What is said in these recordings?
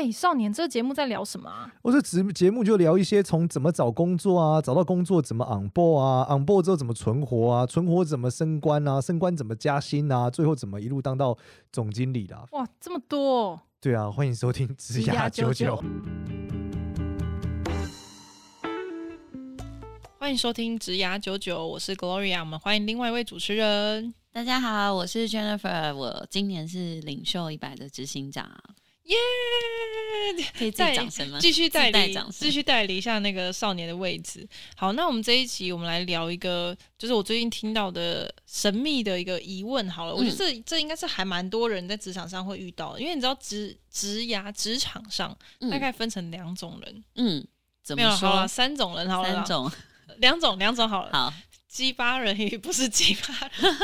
哎，少年，这个节目在聊什么啊？我这节节目就聊一些从怎么找工作啊，找到工作怎么 on board 啊，on board 之后怎么存活啊，存活怎么升官啊，升官怎么加薪啊，最后怎么一路当到总经理的啊。哇，这么多！对啊，欢迎收听职涯九九。欢迎收听职涯九九，我是 Gloria，我们欢迎另外一位主持人。大家好，我是 Jennifer，我今年是领袖一百的执行长。耶、yeah!！可以再讲什么？继续代理，继续代理一下那个少年的位置。好，那我们这一集我们来聊一个，就是我最近听到的神秘的一个疑问。好了，嗯、我觉得这这应该是还蛮多人在职场上会遇到的，因为你知道职职涯职场上大概分成两种人。嗯，怎么说？好三种人好了，三种，两种，两种好了。好，鸡巴人与不是鸡巴人。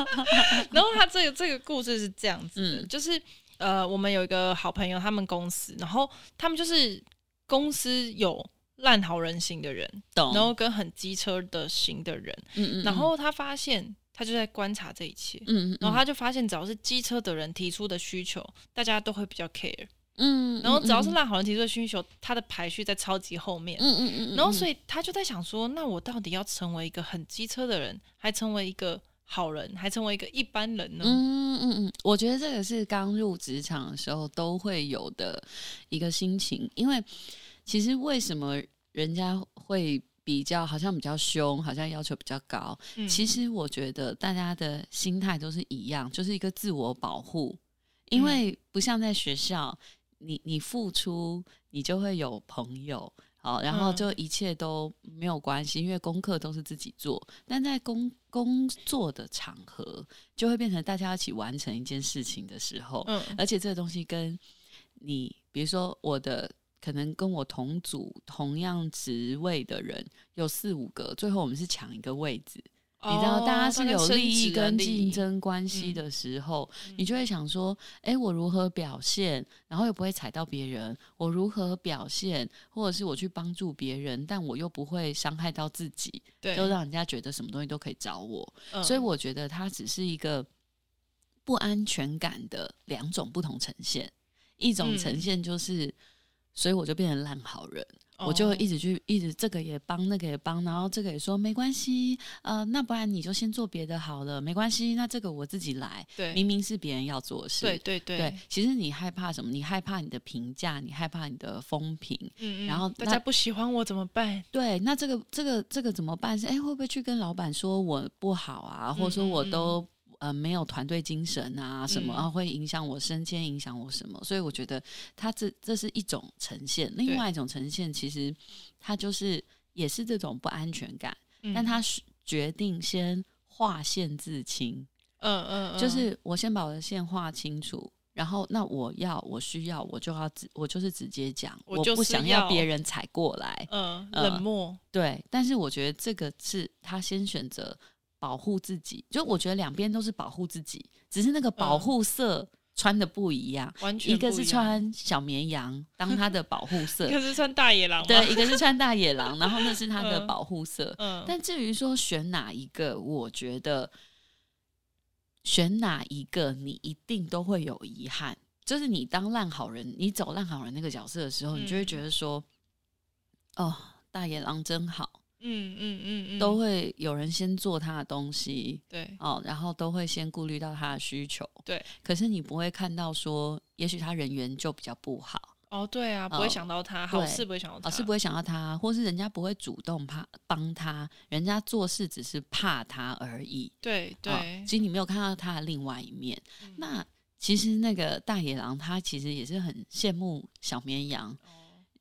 然后他这个这个故事是这样子的，嗯、就是。呃，我们有一个好朋友，他们公司，然后他们就是公司有烂好人型的人，然后跟很机车的型的人，嗯嗯，然后他发现，他就在观察这一切，嗯嗯，然后他就发现，只要是机车的人提出的需求，大家都会比较 care，嗯，然后只要是烂好人提出的需求，他的排序在超级后面，嗯嗯嗯，然后所以他就在想说，那我到底要成为一个很机车的人，还成为一个好人，还成为一个一般人呢？嗯嗯嗯，我觉得这个是刚入职场的时候都会有的一个心情，因为其实为什么人家会比较好像比较凶，好像要求比较高？嗯、其实我觉得大家的心态都是一样，就是一个自我保护，因为不像在学校，你你付出，你就会有朋友。好，然后就一切都没有关系，嗯、因为功课都是自己做。但在工工作的场合，就会变成大家一起完成一件事情的时候，嗯，而且这个东西跟你，比如说我的，可能跟我同组同样职位的人有四五个，最后我们是抢一个位置。你知道，大家是有利益跟竞争关系的时候，嗯、你就会想说：哎，我如何表现，然后又不会踩到别人？我如何表现，或者是我去帮助别人，但我又不会伤害到自己，对，就让人家觉得什么东西都可以找我。嗯、所以我觉得它只是一个不安全感的两种不同呈现。一种呈现就是，嗯、所以我就变成烂好人。我就一直去，一直这个也帮，那个也帮，然后这个也说没关系，呃，那不然你就先做别的好了，没关系，那这个我自己来。对，明明是别人要做的事。对对对，对。其实你害怕什么？你害怕你的评价，你害怕你的风评。嗯嗯。然后大家不喜欢我怎么办？对，那这个这个这个怎么办？是哎，会不会去跟老板说我不好啊？或者说我都。呃，没有团队精神啊，什么啊，会影响我升迁，影响我什么？所以我觉得他这这是一种呈现，另外一种呈现，其实他就是也是这种不安全感，但他决定先划线自清，嗯嗯，就是我先把我的线画清楚，然后那我要我需要我就要直，我就是直接讲，我不想要别人踩过来，嗯，冷漠，对，但是我觉得这个是他先选择。保护自己，就我觉得两边都是保护自己，只是那个保护色穿的不一样，完全一个是穿小绵羊当他的保护色，一个是穿大野狼，对，一个是穿大野狼，然后那是他的保护色。嗯，但至于说选哪一个，我觉得选哪一个你一定都会有遗憾，就是你当烂好人，你走烂好人那个角色的时候，你就会觉得说，嗯、哦，大野狼真好。嗯嗯嗯嗯，都会有人先做他的东西，对。哦，然后都会先顾虑到他的需求，对。可是你不会看到说，也许他人缘就比较不好。哦，对啊，不会想到他，好事不会想到他，好事不会想到他，或是人家不会主动怕帮他，人家做事只是怕他而已，对对、哦。其实你没有看到他的另外一面。嗯、那其实那个大野狼他其实也是很羡慕小绵羊。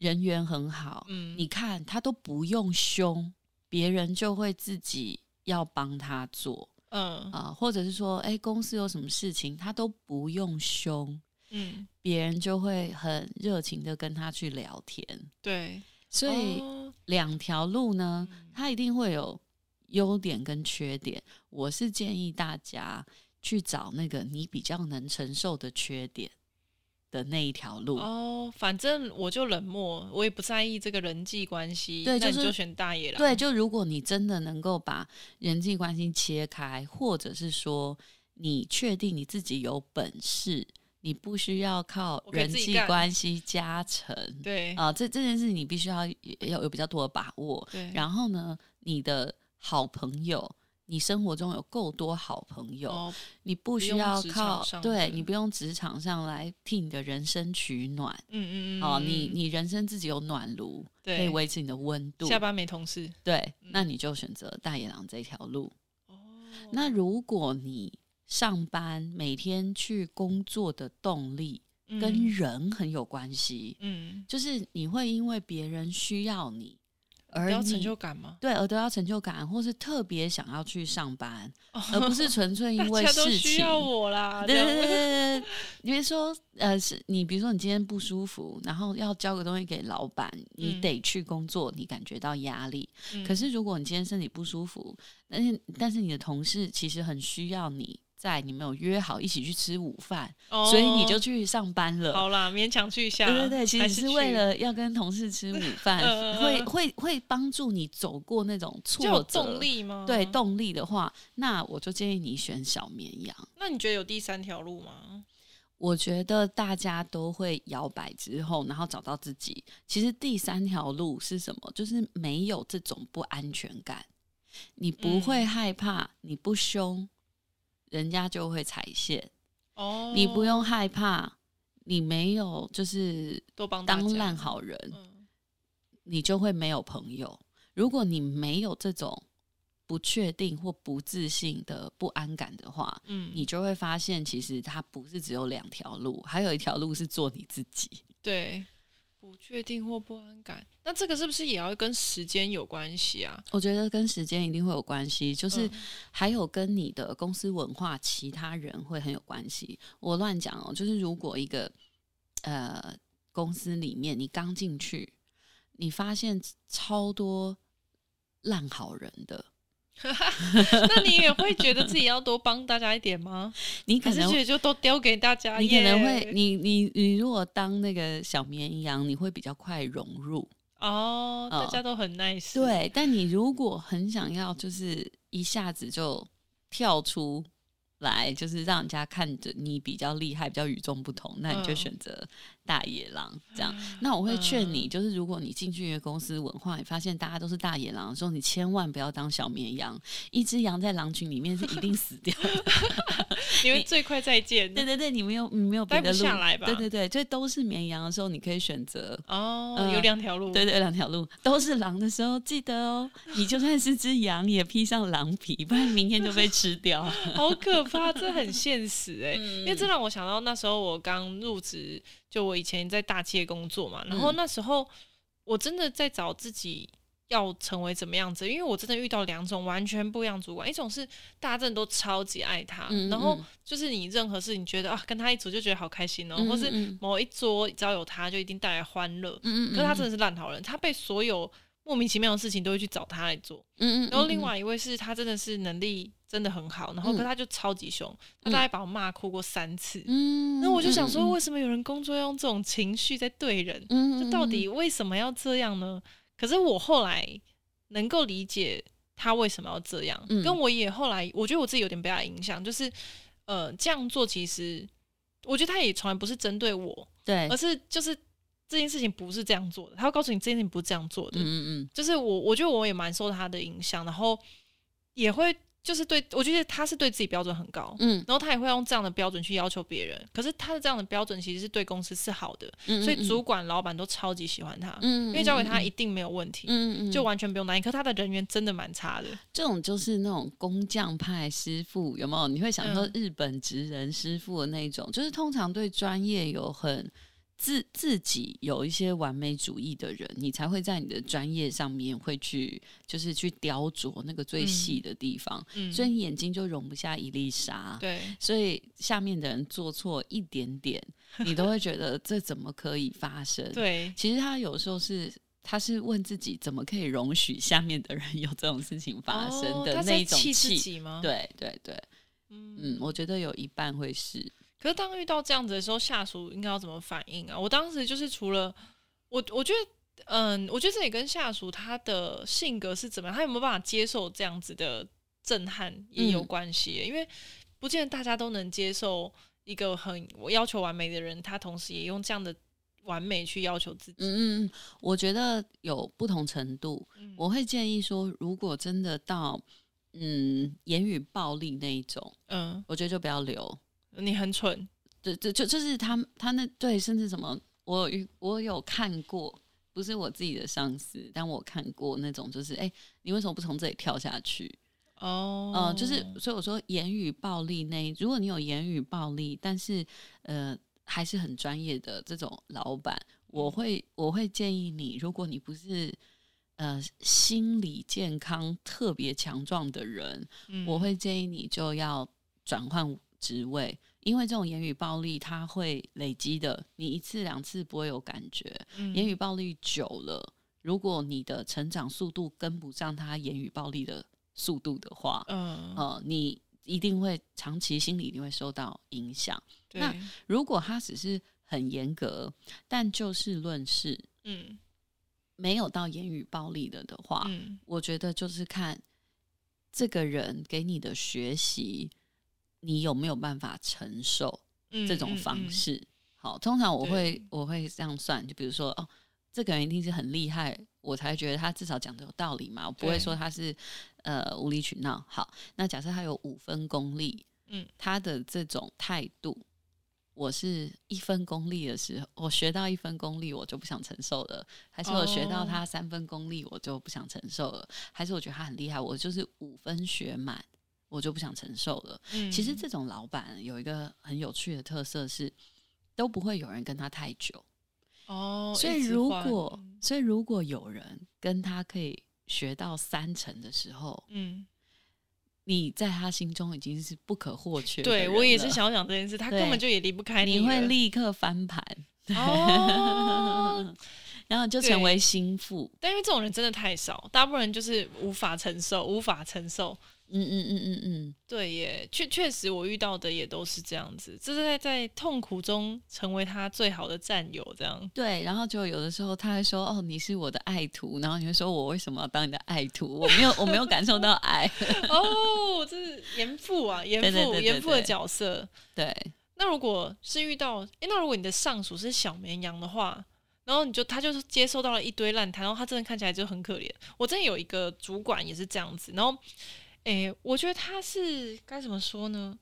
人缘很好，嗯，你看他都不用凶，别人就会自己要帮他做，嗯。啊、呃，或者是说，哎，公司有什么事情，他都不用凶，嗯，别人就会很热情的跟他去聊天，对，所以、哦、两条路呢，他一定会有优点跟缺点。我是建议大家去找那个你比较能承受的缺点。的那一条路哦，反正我就冷漠，我也不在意这个人际关系。对，就是、那你就选大野狼。对，就如果你真的能够把人际关系切开，或者是说你确定你自己有本事你不需要靠人际关系加成，对啊、呃，这这件事你必须要要有比较多的把握。对，然后呢，你的好朋友，你生活中有够多好朋友，哦、你不需要靠，对，嗯、你不用职场上来替你的人生取暖。嗯嗯嗯，哦，你你人生自己有暖炉，对可以维持你的温度。下班没同事，对，嗯、那你就选择大野狼这条路。哦，那如果你上班每天去工作的动力跟人很有关系，嗯，就是你会因为别人需要你而得到成就感吗？对，而得到成就感，或是特别想要去上班，哦、而不是纯粹 因为事情。需要我啦，对对对对对。比如说，呃，是你比如说你今天不舒服，然后要交个东西给老板，你得去工作，你感觉到压力。嗯、可是如果你今天身体不舒服，但是但是你的同事其实很需要你。在你们有约好一起去吃午饭，哦、所以你就去上班了。好啦，勉强去一下。对对对，其实是为了要跟同事吃午 饭，呃、会会会帮助你走过那种挫折。动力吗？对，动力的话，那我就建议你选小绵羊。那你觉得有第三条路吗？我觉得大家都会摇摆之后，然后找到自己。其实第三条路是什么？就是没有这种不安全感，你不会害怕，嗯、你不凶。人家就会踩线哦，oh, 你不用害怕，你没有就是当烂好人，嗯、你就会没有朋友。如果你没有这种不确定或不自信的不安感的话，嗯，你就会发现其实它不是只有两条路，还有一条路是做你自己。对。不确定或不安感，那这个是不是也要跟时间有关系啊？我觉得跟时间一定会有关系，就是还有跟你的公司文化、其他人会很有关系。我乱讲哦，就是如果一个呃公司里面你刚进去，你发现超多烂好人的。那你也会觉得自己要多帮大家一点吗？你可能就都丢给大家，你可能会，你你你如果当那个小绵羊，你会比较快融入哦，大家都很 nice。对，但你如果很想要，就是一下子就跳出。来就是让人家看着你比较厉害，比较与众不同，那你就选择大野狼这样。嗯、那我会劝你，就是如果你进去一个公司文化，你发现大家都是大野狼的时候，你千万不要当小绵羊。一只羊在狼群里面是一定死掉的，因为最快再见。对对对，你没有你没有别的路下来吧？对对对，这都是绵羊的时候，你可以选择哦，呃、有两条路。对对，两条路都是狼的时候，记得哦，你就算是只羊，也披上狼皮，不然明天就被吃掉。好可怕。这很现实哎、欸，嗯、因为这让我想到那时候我刚入职，就我以前在大企业工作嘛，然后那时候我真的在找自己要成为怎么样子，因为我真的遇到两种完全不一样主管，一种是大家真的都超级爱他，嗯嗯然后就是你任何事你觉得啊跟他一组就觉得好开心哦、喔，嗯嗯或是某一桌只要有他就一定带来欢乐，可是他真的是烂好人，他被所有莫名其妙的事情都会去找他来做，嗯，嗯嗯，然后另外一位是他真的是能力。真的很好，然后可是他就超级凶，嗯、他大概把我骂哭过三次。嗯，那我就想说，为什么有人工作要用这种情绪在对人？嗯，就到底为什么要这样呢？可是我后来能够理解他为什么要这样，嗯、跟我也后来我觉得我自己有点被他影响，就是呃这样做其实我觉得他也从来不是针对我，对，而是就是这件事情不是这样做的，他会告诉你这件事情不是这样做的。嗯嗯嗯，就是我我觉得我也蛮受他的影响，然后也会。就是对，我觉得他是对自己标准很高，嗯，然后他也会用这样的标准去要求别人。可是他的这样的标准其实是对公司是好的，嗯嗯嗯，所以主管、老板都超级喜欢他，嗯，因为交给他一定没有问题，嗯，就完全不用担心。可是他的人缘真的蛮差的，这种就是那种工匠派师傅，有没有？你会想说日本职人师傅的那种，嗯、就是通常对专业有很。自自己有一些完美主义的人，你才会在你的专业上面会去，就是去雕琢那个最细的地方。嗯，所以你眼睛就容不下一粒沙。对，所以下面的人做错一点点，你都会觉得 这怎么可以发生？对，其实他有时候是，他是问自己怎么可以容许下面的人 有这种事情发生的那一种气？对对对，嗯嗯，我觉得有一半会是。可是当遇到这样子的时候，下属应该要怎么反应啊？我当时就是除了我，我觉得，嗯，我觉得这也跟下属他的性格是怎么样，他有没有办法接受这样子的震撼也有关系。嗯、因为不见得大家都能接受一个很我要求完美的人，他同时也用这样的完美去要求自己。嗯嗯，我觉得有不同程度。嗯、我会建议说，如果真的到嗯言语暴力那一种，嗯，我觉得就不要留。你很蠢，对对，就就是他他那对，甚至什么，我有我有看过，不是我自己的上司，但我看过那种，就是哎，你为什么不从这里跳下去？哦，嗯、呃，就是所以我说言语暴力那，如果你有言语暴力，但是呃还是很专业的这种老板，我会我会建议你，如果你不是呃心理健康特别强壮的人，嗯、我会建议你就要转换职位，因为这种言语暴力它会累积的，你一次两次不会有感觉，嗯、言语暴力久了，如果你的成长速度跟不上他言语暴力的。速度的话，嗯，呃，你一定会长期心理一定会受到影响。那如果他只是很严格，但就事论事，嗯，没有到言语暴力的的话，嗯，我觉得就是看这个人给你的学习，你有没有办法承受这种方式。嗯嗯嗯、好，通常我会我会这样算，就比如说哦。这个人一定是很厉害，我才觉得他至少讲的有道理嘛。我不会说他是呃无理取闹。好，那假设他有五分功力，嗯，他的这种态度，我是一分功力的时候，我学到一分功力，我就不想承受了；还是我学到他三分功力，我就不想承受了；哦、还是我觉得他很厉害，我就是五分学满，我就不想承受了。嗯，其实这种老板有一个很有趣的特色是，都不会有人跟他太久。哦，所以如果，所以如果有人跟他可以学到三成的时候，嗯，你在他心中已经是不可或缺。对，我也是想要讲这件事，他根本就也离不开你，你会立刻翻盘，哦，然后就成为心腹。但因为这种人真的太少，大部分人就是无法承受，无法承受。嗯嗯嗯嗯嗯，对耶，确确实我遇到的也都是这样子，就是在在痛苦中成为他最好的战友，这样。对，然后就有的时候他会说：“哦，你是我的爱徒。”然后你会说：“我为什么要当你的爱徒？我没有，我没有感受到爱。”哦，这是严父啊，严父，严父的角色。对。那如果是遇到，哎，那如果你的上属是小绵羊的话，然后你就他就是接收到了一堆烂摊，然后他真的看起来就很可怜。我真的有一个主管也是这样子，然后。哎、欸，我觉得他是该怎么说呢？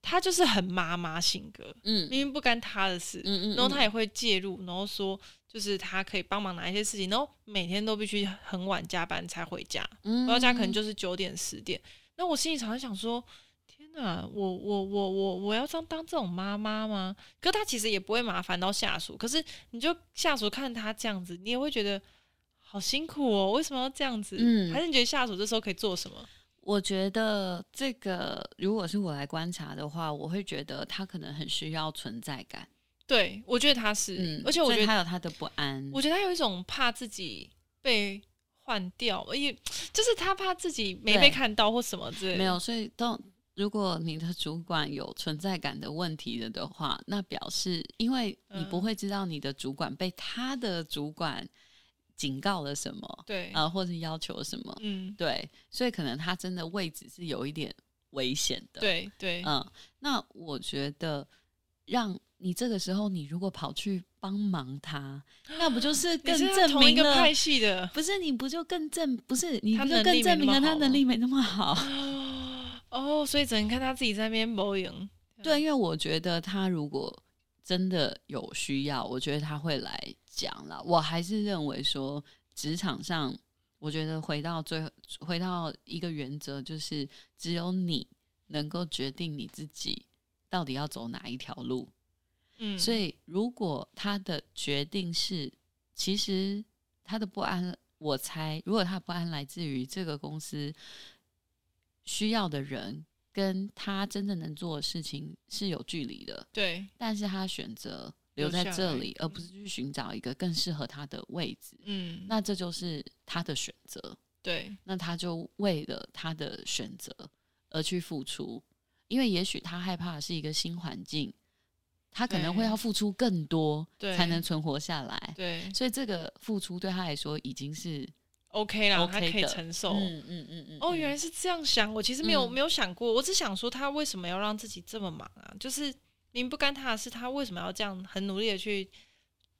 他就是很妈妈性格，嗯，明明不干他的事，嗯，嗯嗯，然后他也会介入，然后说就是他可以帮忙拿一些事情，然后每天都必须很晚加班才回家，嗯，回到家可能就是九点十点。那我心里常常想说，天哪，我我我我我要当当这种妈妈吗？可是他其实也不会麻烦到下属，可是你就下属看他这样子，你也会觉得好辛苦哦，为什么要这样子？嗯，还是你觉得下属这时候可以做什么？我觉得这个，如果是我来观察的话，我会觉得他可能很需要存在感。对，我觉得他是，嗯、而且我觉得他有他的不安。我觉得他有一种怕自己被换掉，而且就是他怕自己没被看到或什么之类的。没有，所以当如果你的主管有存在感的问题了的话，那表示因为你不会知道你的主管被他的主管。警告了什么？对啊、呃，或者要求什么？嗯，对，所以可能他真的位置是有一点危险的。对对，嗯，那我觉得让你这个时候，你如果跑去帮忙他，那不就是更证明了派系的？不是，你不就更证？不是，你不就更证明了他能力没那么好？哦，所以只能看他自己在那边搏赢。对，因为我觉得他如果真的有需要，我觉得他会来。讲了，我还是认为说，职场上，我觉得回到最后，回到一个原则，就是只有你能够决定你自己到底要走哪一条路。嗯，所以如果他的决定是，其实他的不安，我猜，如果他不安来自于这个公司需要的人跟他真正能做的事情是有距离的，对，但是他选择。留在这里，而不是去寻找一个更适合他的位置。嗯，那这就是他的选择。对，那他就为了他的选择而去付出，因为也许他害怕的是一个新环境，他可能会要付出更多，才能存活下来。对，所以这个付出对他来说已经是 OK 了，他可以承受。嗯嗯嗯嗯。哦，原来是这样想，我其实没有没有想过，我只想说他为什么要让自己这么忙啊？就是。明不干他的事，他为什么要这样很努力的去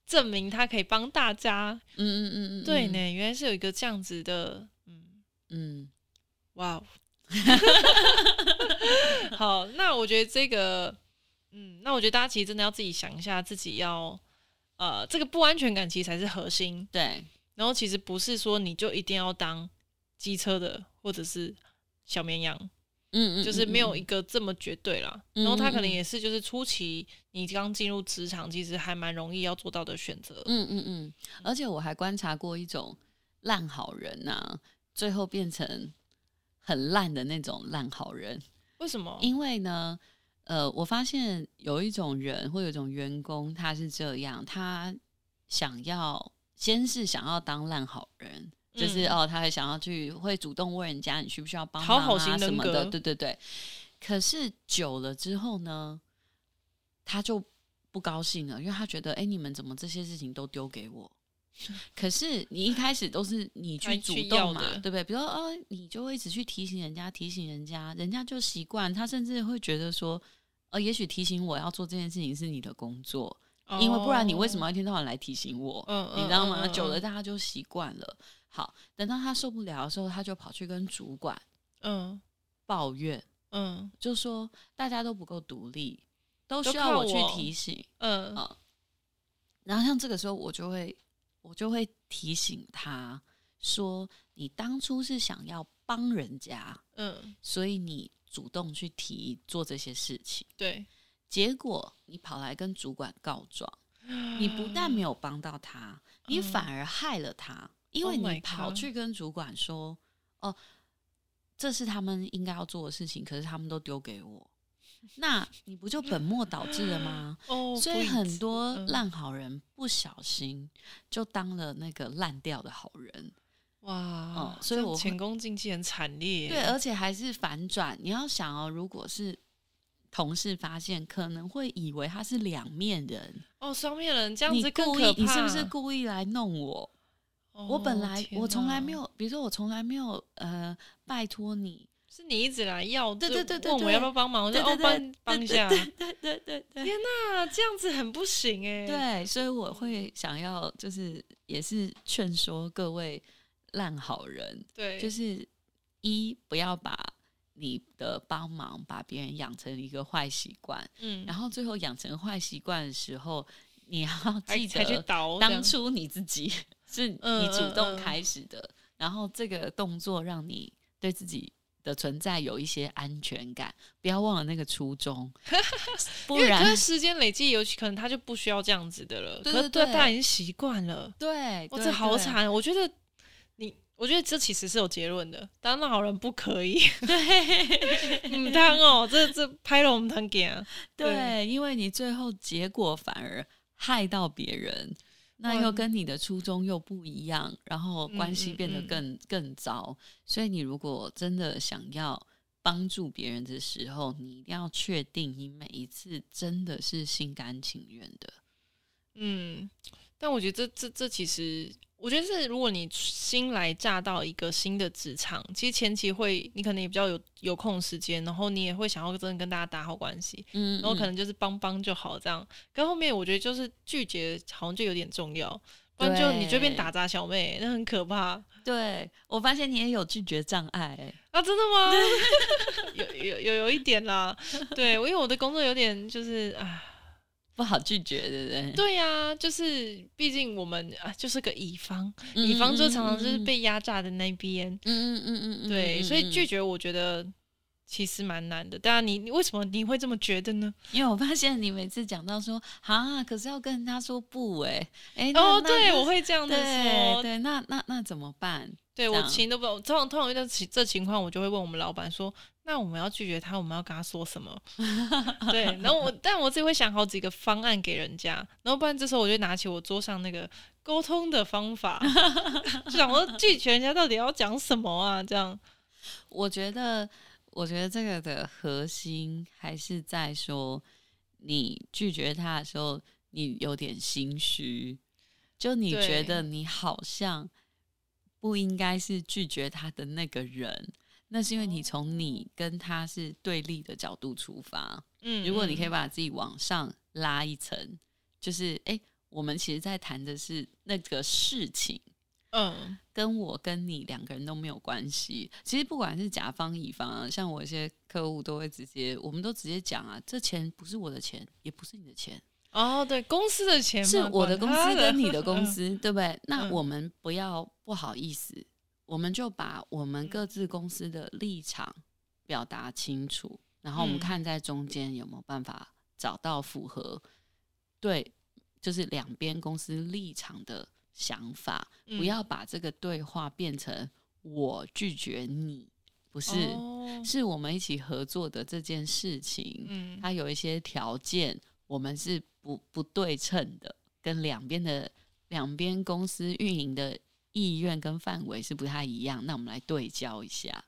证明他可以帮大家？嗯嗯嗯嗯，对呢，原来是有一个这样子的，嗯嗯，哇，好，那我觉得这个，嗯，那我觉得大家其实真的要自己想一下，自己要，呃，这个不安全感其实才是核心。对，然后其实不是说你就一定要当机车的，或者是小绵羊。嗯，嗯，就是没有一个这么绝对啦。然后他可能也是，就是初期你刚进入职场，其实还蛮容易要做到的选择。嗯嗯嗯。而且我还观察过一种烂好人呐、啊，最后变成很烂的那种烂好人。为什么？因为呢，呃，我发现有一种人或有一种员工，他是这样，他想要先是想要当烂好人。就是哦，他还想要去，会主动问人家你需不需要帮忙啊什么的，对对对。可是久了之后呢，他就不高兴了，因为他觉得，哎，你们怎么这些事情都丢给我？可是你一开始都是你去主动嘛，对不对？比如说，哦，你就会一直去提醒人家，提醒人家，人家就习惯，他甚至会觉得说，呃，也许提醒我要做这件事情是你的工作，因为不然你为什么要一天到晚来提醒我？嗯，你知道吗？久了大家就习惯了。好，等到他受不了的时候，他就跑去跟主管，嗯，抱怨，嗯，就说大家都不够独立，都需要我去提醒，嗯，啊，然后像这个时候，我就会，我就会提醒他说，你当初是想要帮人家，嗯，所以你主动去提做这些事情，对，结果你跑来跟主管告状，你不但没有帮到他，你反而害了他。因为你跑去跟主管说：“Oh、哦，这是他们应该要做的事情，可是他们都丢给我，那你不就本末倒置了吗？”哦，所以很多烂好人不小心就当了那个烂掉的好人。哇，哦、所以我前功尽弃很惨烈。对，而且还是反转。你要想哦，如果是同事发现，可能会以为他是两面人。哦，双面人这样子更可怕。你故意，你是不是故意来弄我？我本来、哦、我从来没有，比如说我从来没有呃拜托你，是你一直来要，对对对对，问我要不要帮忙，对对对，我就哦帮帮一下，对对对对对。天哪，这样子很不行哎。对，所以我会想要就是也是劝说各位烂好人，对，就是一不要把你的帮忙把别人养成一个坏习惯，嗯，然后最后养成坏习惯的时候，你要 记得去倒当初你自己。是你主动开始的，嗯嗯嗯，然后这个动作让你对自己的存在有一些安全感，不要忘了那个初衷，不然时间累积，尤其可能他就不需要这样子的了。对对对，可是对大家已经习惯了。对，我，这好惨！我觉得你，我觉得这其实是有结论的，当烂好人不可以。对，嗯，当哦，这这拍了我们很给对，因为你最后结果反而害到别人。那又跟你的初衷又不一样，然后关系变得更、嗯嗯嗯、更糟。所以你如果真的想要帮助别人的时候，你一定要确定你每一次真的是心甘情愿的。嗯，但我觉得这这这其实。我觉得是，如果你新来乍到一个新的职场，其实前期会你可能也比较有有空时间，然后你也会想要真的跟大家打好关系，嗯，嗯，然后可能就是帮帮就好这样。跟后面我觉得就是拒绝好像就有点重要，不然就你就变打杂小妹，那很可怕。对，我发现你也有拒绝障碍啊？真的吗？有有有有一点啦，对，因为我的工作有点就是啊。不好拒绝，对不对？对呀、啊，就是毕竟我们啊，就是个乙方，乙方就常常就是被压榨的那边。嗯嗯嗯嗯，对，所以拒绝我觉得其实蛮难的。当然，你你为什么你会这么觉得呢？因为我发现你每次讲到说啊，可是要跟人家说不、欸，哎哎，哦，对，我会这样子说，对，对那那那怎么办？对我情都不懂，通常通常遇到这情况，我就会问我们老板说。那我们要拒绝他，我们要跟他说什么？对，然后我，但我自己会想好几个方案给人家，然后不然这时候我就拿起我桌上那个沟通的方法，就想说拒绝人家到底要讲什么啊？这样，我觉得，我觉得这个的核心还是在说，你拒绝他的时候，你有点心虚，就你觉得你好像不应该是拒绝他的那个人。那是因为你从你跟他是对立的角度出发。嗯，如果你可以把自己往上拉一层，就是哎、欸，我们其实在谈的是那个事情，嗯，跟我跟你两个人都没有关系。其实不管是甲方乙方啊，像我一些客户都会直接，我们都直接讲啊，这钱不是我的钱，也不是你的钱。哦，对，公司的钱是我的公司跟你的公司，嗯、对不对？那我们不要不好意思，嗯、我们就把我们各自公司的立场表达清楚，然后我们看在中间有没有办法找到符合对，就是两边公司立场的想法，嗯、不要把这个对话变成我拒绝你，不是，哦、是我们一起合作的这件事情，嗯，它有一些条件，我们是。不不对称的，跟两边的两边公司运营的意愿跟范围是不太一样。那我们来对焦一下。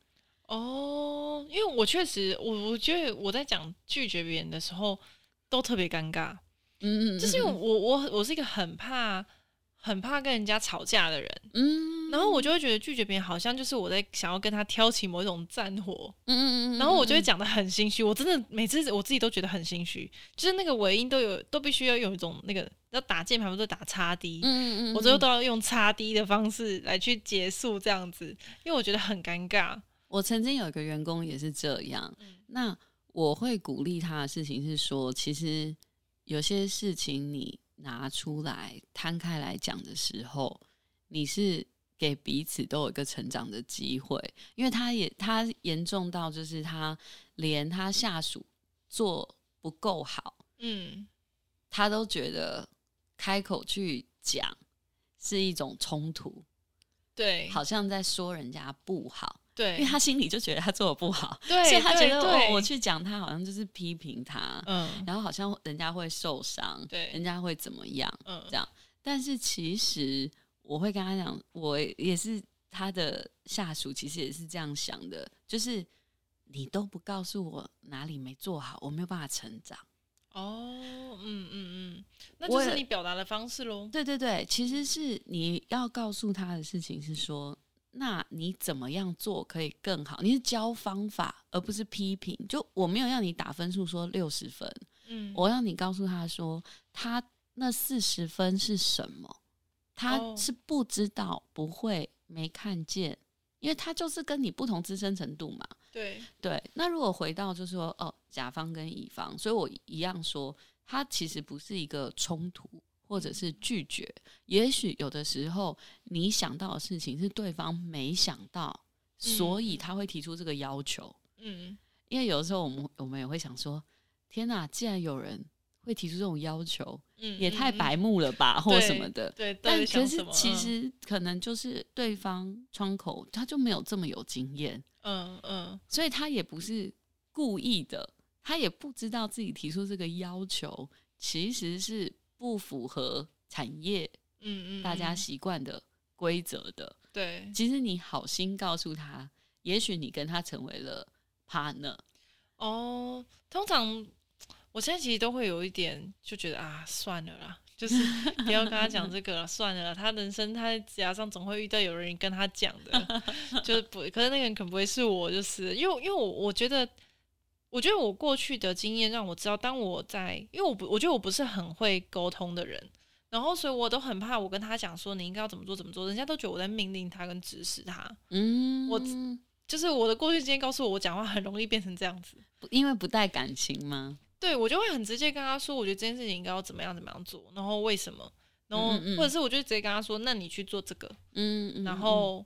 哦，因为我确实，我我觉得我在讲拒绝别人的时候都特别尴尬。嗯，嗯，嗯，就是因为我我我是一个很怕很怕跟人家吵架的人。嗯，然后我就会觉得拒绝别人好像就是我在想要跟他挑起某一种战火。嗯嗯嗯，然后我就会讲的很心虚，我真的每次我自己都觉得很心虚，就是那个尾音都有都必须要用一种那个要打键盘不是打叉 D，嗯嗯嗯，我最后都要用叉 D 的方式来去结束这样子，因为我觉得很尴尬。我曾经有一个员工也是这样，那我会鼓励他的事情是说，其实有些事情你拿出来摊开来讲的时候，你是给彼此都有一个成长的机会，因为他也他严重到就是他连他下属做不够好，嗯，他都觉得开口去讲是一种冲突，对，好像在说人家不好，对，因为他心里就觉得他做的不好，对，所以他觉得对对哦，我去讲他好像就是批评他，嗯，然后好像人家会受伤，对，人家会怎么样，嗯，这样，但是其实。我会跟他讲，我也是他的下属，其实也是这样想的，就是你都不告诉我哪里没做好，我没有办法成长。哦，嗯嗯嗯，那就是你表达的方式喽。对对对，其实是你要告诉他的事情是说，那你怎么样做可以更好？你是教方法，而不是批评。就我没有让你打分数说六十分，嗯，我让你告诉他说，他那四十分是什么？他是不知道、不会、没看见，因为他就是跟你不同资深程度嘛。对对。那如果回到就是说，哦，甲方跟乙方，所以我一样说，他其实不是一个冲突或者是拒绝。也许有的时候你想到的事情是对方没想到，所以他会提出这个要求。嗯，因为有的时候我们我们也会想说，天哪，既然有人会提出这种要求。嗯，也太白目了吧，嗯、或什么的。对，但可是其实可能就是对方窗口他就没有这么有经验，嗯嗯，所以他也不是故意的，他也不知道自己提出这个要求其实是不符合产业嗯嗯大家习惯的规则的。对，其实你好心告诉他，也许你跟他成为了 partner。哦，通常。我现在其实都会有一点就觉得啊，算了啦，就是不要跟他讲这个了，算了啦。他人生他在职场上总会遇到有人跟他讲的，就是不，可是那个人可能不会是我，就是因为因为我我觉得，我觉得我过去的经验让我知道，当我在，因为我不，我觉得我不是很会沟通的人，然后所以我都很怕我跟他讲说你应该要怎么做怎么做，人家都觉得我在命令他跟指使他。嗯，我就是我的过去经验告诉我，我讲话很容易变成这样子，因为不带感情吗？对，我就会很直接跟他说，我觉得这件事情应该要怎么样怎么样做，然后为什么，然后嗯嗯嗯或者是我就直接跟他说，那你去做这个，嗯，嗯，嗯，然后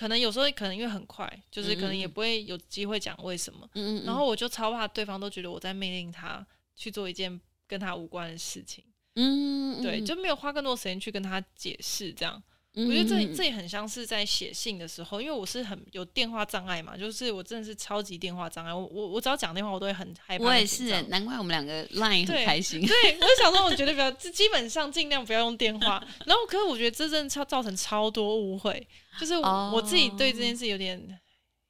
可能有时候可能因为很快，就是可能也不会有机会讲为什么，嗯，嗯，嗯，然后我就超怕对方都觉得我在命令他去做一件跟他无关的事情，嗯，嗯，嗯，对，就没有花更多时间去跟他解释这样。嗯、我觉得这这也很像是在写信的时候，因为我是很有电话障碍嘛，就是我真的是超级电话障碍。我我我只要讲电话，我都会很害怕。我也是，难怪我们两个 line 很开心。对，对我就想说，我觉得比较基本上尽量不要用电话。然后，可是我觉得这真的超造成超多误会，就是我，、oh. 我自己对这件事有点。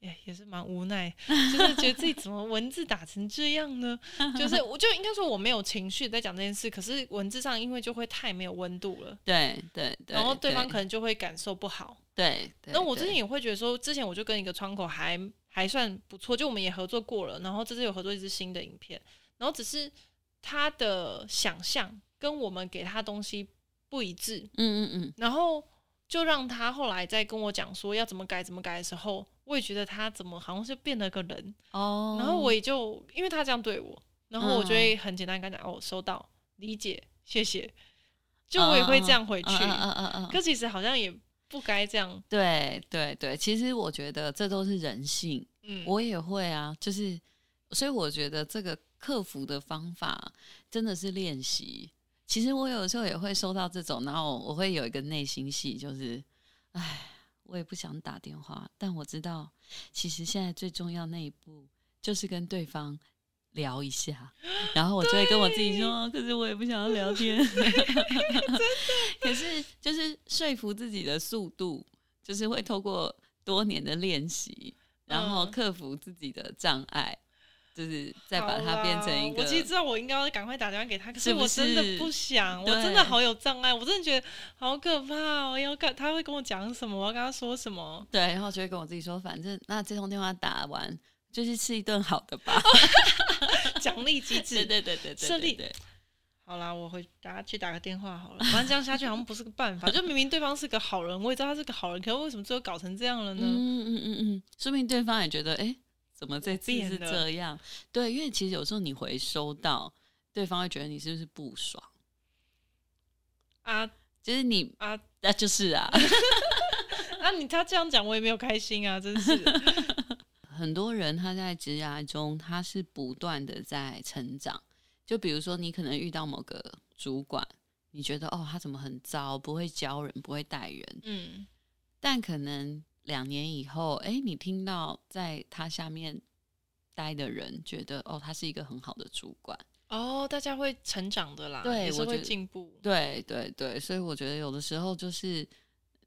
也也是蛮无奈，就是觉得自己怎么文字打成这样呢？就是我就应该说我没有情绪在讲这件事，可是文字上因为就会太没有温度了。对对对，然后对方可能就会感受不好。对，那我之前也会觉得说，之前我就跟一个窗口还还算不错，就我们也合作过了，然后这次有合作一支新的影片，然后只是他的想象跟我们给他东西不一致，嗯嗯嗯，然后就让他后来在跟我讲说要怎么改怎么改的时候，我也觉得他怎么好像是变了个人哦，然后我也就因为他这样对我，然后我就会很简单跟他讲、嗯、哦，收到，理解，谢谢，就我也会这样回去，嗯嗯嗯嗯，可其实好像也。不该这样。对对对，其实我觉得这都是人性。嗯，我也会啊，就是，所以我觉得这个克服的方法真的是练习。其实我有时候也会收到这种，然后我会有一个内心戏，就是，哎，我也不想打电话，但我知道，其实现在最重要那一步就是跟对方。聊一下，然后我就会跟我自己说，可是我也不想要聊天。可是就是说服自己的速度，就是会透过多年的练习，然后克服自己的障碍，就是再把它变成一个。我其实知道我应该要赶快打电话给他，可是我真的不想，我真的好有障碍，我真的觉得好可怕哦！要看他会跟我讲什么，我要跟他说什么。对，然后就会跟我自己说，反正那这通电话打完。就去吃一顿好的吧 奖励机制，对对对对设立。好啦，我回大家去打个电话好了，反正这样下去好像不是个办法。就明明对方是个好人，我也知道他是个好人，可是为什么最后搞成这样了呢？嗯嗯嗯嗯，说明对方也觉得，哎、欸，怎么这次是这样？对，因为其实有时候你回收到，对方会觉得你是不是不爽啊？其实你啊，那就是啊，啊，你他这样讲，我也没有开心啊，真是。很多人他在职涯中，他是不断的在成长。就比如说，你可能遇到某个主管，你觉得哦，他怎么很糟，不会教人，不会带人。嗯。但可能两年以后，哎，你听到在他下面待的人觉得哦，他是一个很好的主管。哦，大家会成长的啦，对，也是会进步。对对对，所以我觉得有的时候就是。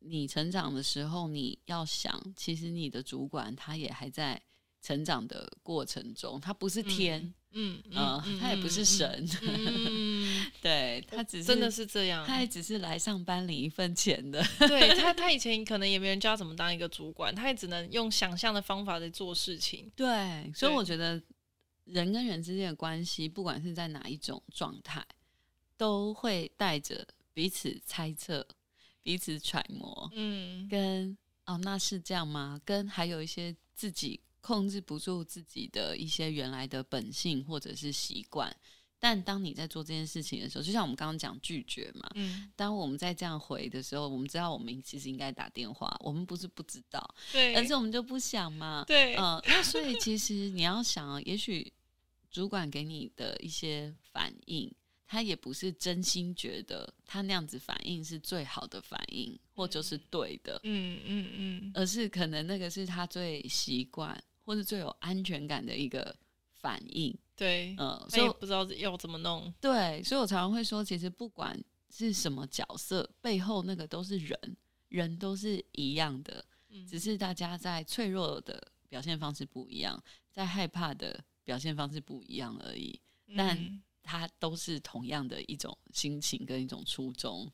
你成长的时候，你要想，其实你的主管他也还在成长的过程中，他不是天，嗯嗯，嗯，他也不是神，嗯、对他只是真的是这样，他也只是来上班领一份钱的。对他，他以前可能也没人教他怎么当一个主管，他也只能用想象的方法在做事情。对，所以我觉得人跟人之间的关系，不管是在哪一种状态，都会带着彼此猜测。彼此揣摩，嗯，跟哦，那是这样吗？跟还有一些自己控制不住自己的一些原来的本性或者是习惯。但当你在做这件事情的时候，就像我们刚刚讲拒绝嘛，嗯，当我们在这样回的时候，我们知道我们其实应该打电话，我们不是不知道，对，而是我们就不想嘛，对，嗯，那所以其实你要想，也许主管给你的一些反应。他也不是真心觉得他那样子反应是最好的反应，或者是对的，嗯嗯嗯，而是可能那个是他最习惯或是最有安全感的一个反应，对，嗯，所以不知道要怎么弄，对，所以我常常会说，其实不管是什么角色，背后那个都是人，人都是一样的，只是大家在脆弱的表现方式不一样，在害怕的表现方式不一样而已，但。他都是同样的一种心情跟一种初衷，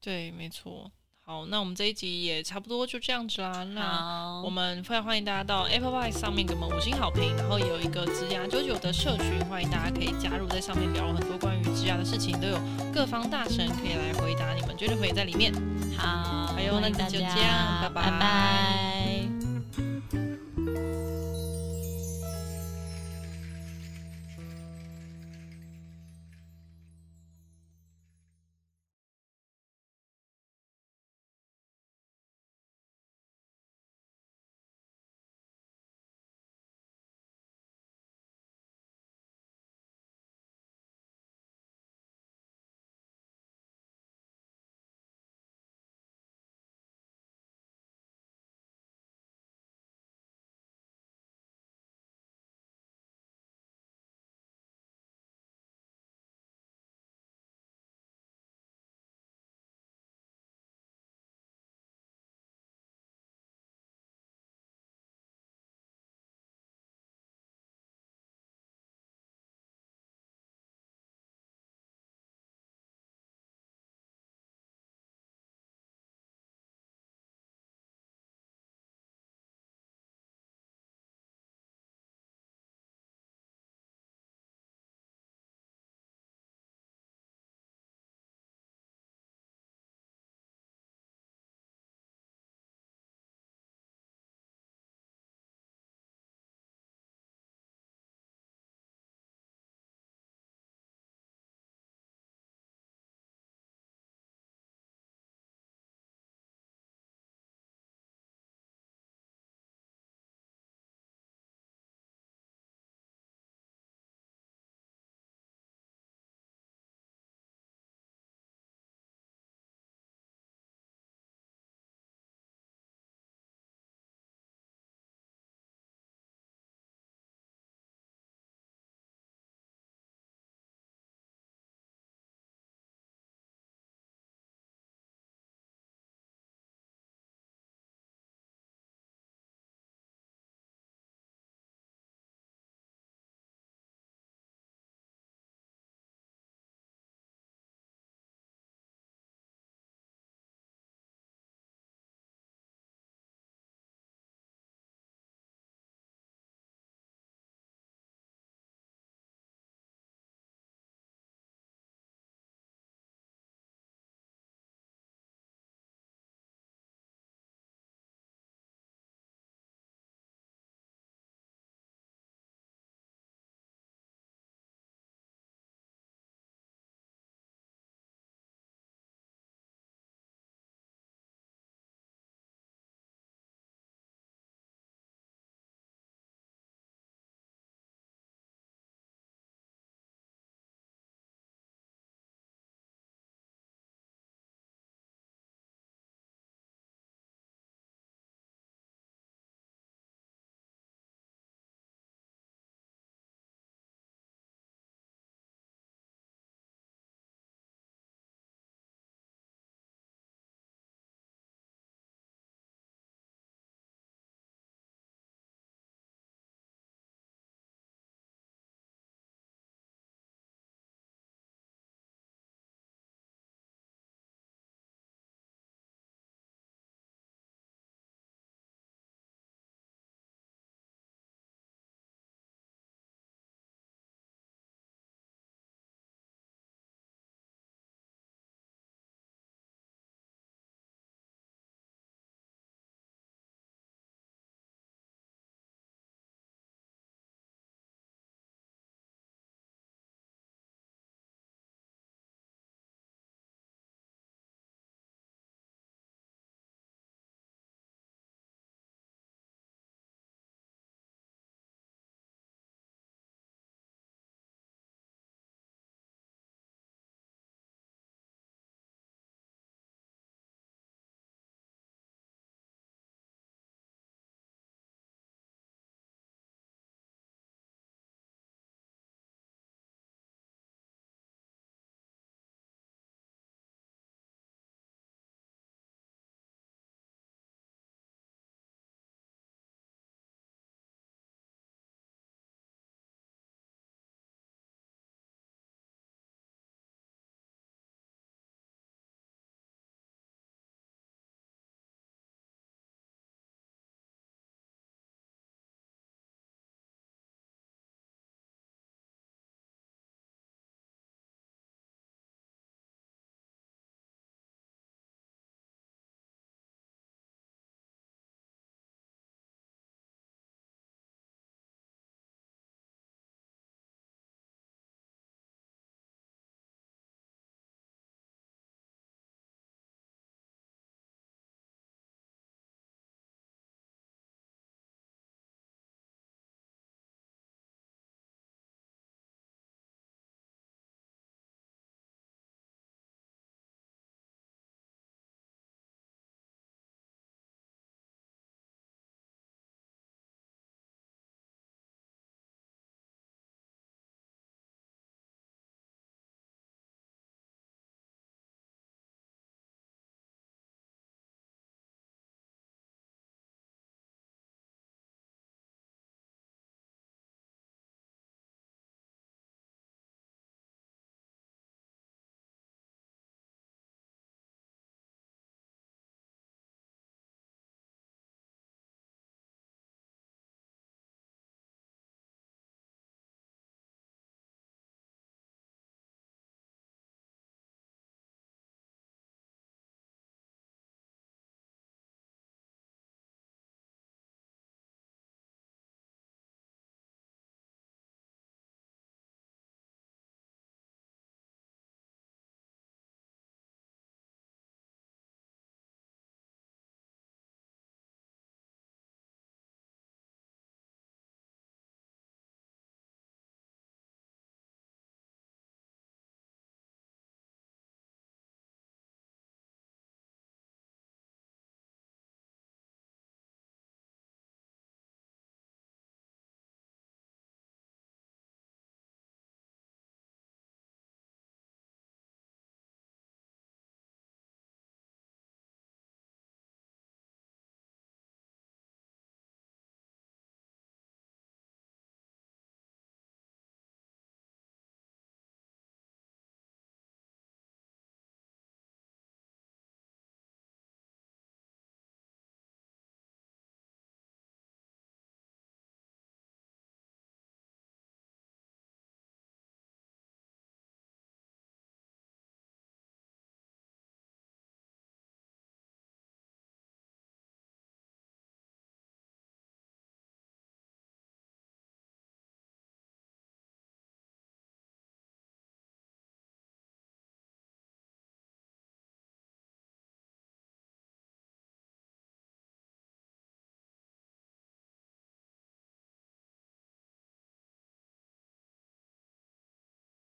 对，没错。好，那我们这一集也差不多就这样子啦。那我们非常欢迎大家到 Apple Podcast 上面给我们五星好评，然后也有一个职涯九九的社群，欢迎大家可以加入，在上面聊很多关于职涯的事情，都有各方大神可以来回答你们，绝对会在里面。好，还有那就这样，拜拜。拜拜。